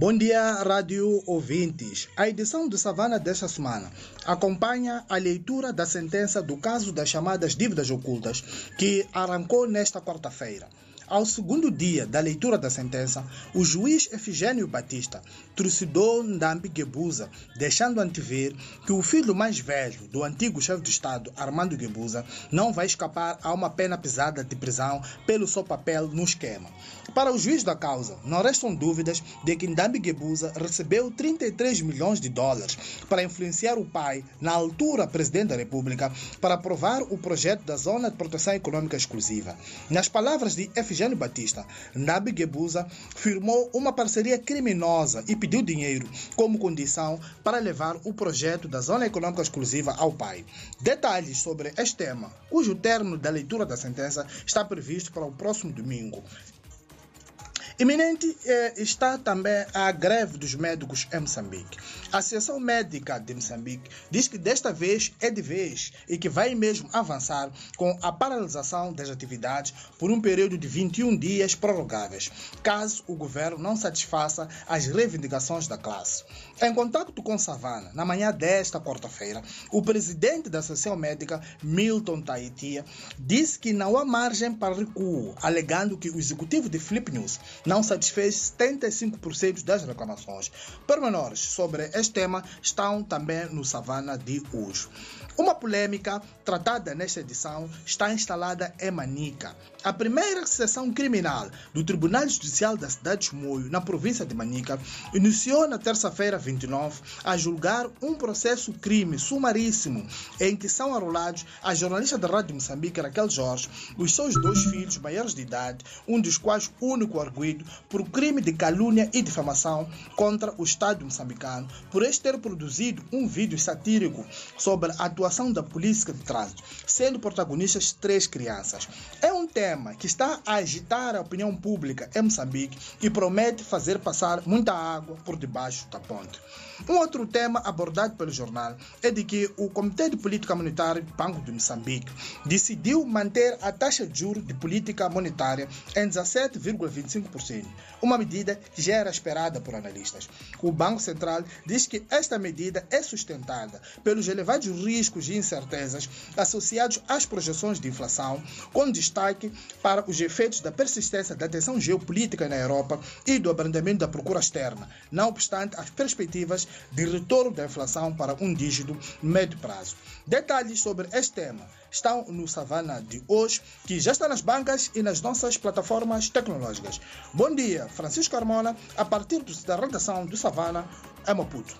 Bom dia, rádio ouvintes. A edição de Savana desta semana acompanha a leitura da sentença do caso das chamadas dívidas ocultas, que arrancou nesta quarta-feira. Ao segundo dia da leitura da sentença, o juiz Efigênio Batista trucidou Ndambi Gebuza, deixando antever que o filho mais velho do antigo chefe de Estado, Armando Gebuza, não vai escapar a uma pena pesada de prisão pelo seu papel no esquema. Para o juiz da causa, não restam dúvidas de que Ndambi Gebuza recebeu 33 milhões de dólares para influenciar o pai, na altura presidente da República, para aprovar o projeto da Zona de Proteção Econômica Exclusiva. Nas palavras de Efigênio Batista, Nabi Gebuza firmou uma parceria criminosa e pediu dinheiro como condição para levar o projeto da Zona Econômica Exclusiva ao pai. Detalhes sobre este tema, cujo término da leitura da sentença está previsto para o próximo domingo. Iminente eh, está também a greve dos médicos em Moçambique. A Associação Médica de Moçambique diz que desta vez é de vez e que vai mesmo avançar com a paralisação das atividades por um período de 21 dias prorrogáveis, caso o governo não satisfaça as reivindicações da classe. Em contato com Savana, na manhã desta quarta-feira, o presidente da Associação Médica, Milton Taitia, disse que não há margem para recuo, alegando que o executivo de Flip News não satisfez 75% das reclamações. Pormenores sobre este tema estão também no Savana de hoje. Uma polêmica tratada nesta edição está instalada em Manica. A primeira sessão criminal do Tribunal Judicial da cidade de Chimoio, na província de Manica, iniciou na terça-feira 29 a julgar um processo crime sumaríssimo em que são arrolados a jornalista da Rádio Moçambique, Raquel Jorge, os seus dois filhos maiores de idade, um dos quais único arguido por crime de calúnia e difamação contra o Estado moçambicano, por este ter produzido um vídeo satírico sobre a atuação da polícia de trânsito, sendo protagonistas três crianças. É um tema que está a agitar a opinião pública em Moçambique e promete fazer passar muita água por debaixo da ponte. Um outro tema abordado pelo jornal é de que o Comitê de Política Monetária do Banco de Moçambique decidiu manter a taxa de juros de política monetária em 17,25%, uma medida que já era esperada por analistas. O Banco Central diz que esta medida é sustentada pelos elevados riscos e incertezas associados às projeções de inflação, com destaque para os efeitos da persistência da tensão geopolítica na Europa e do abrandamento da procura externa, não obstante as perspectivas de retorno da inflação para um dígito médio prazo. Detalhes sobre este tema estão no Savana de hoje, que já está nas bancas e nas nossas plataformas tecnológicas. Bom dia, Francisco Carmona, a partir da redação do Savana, em Maputo.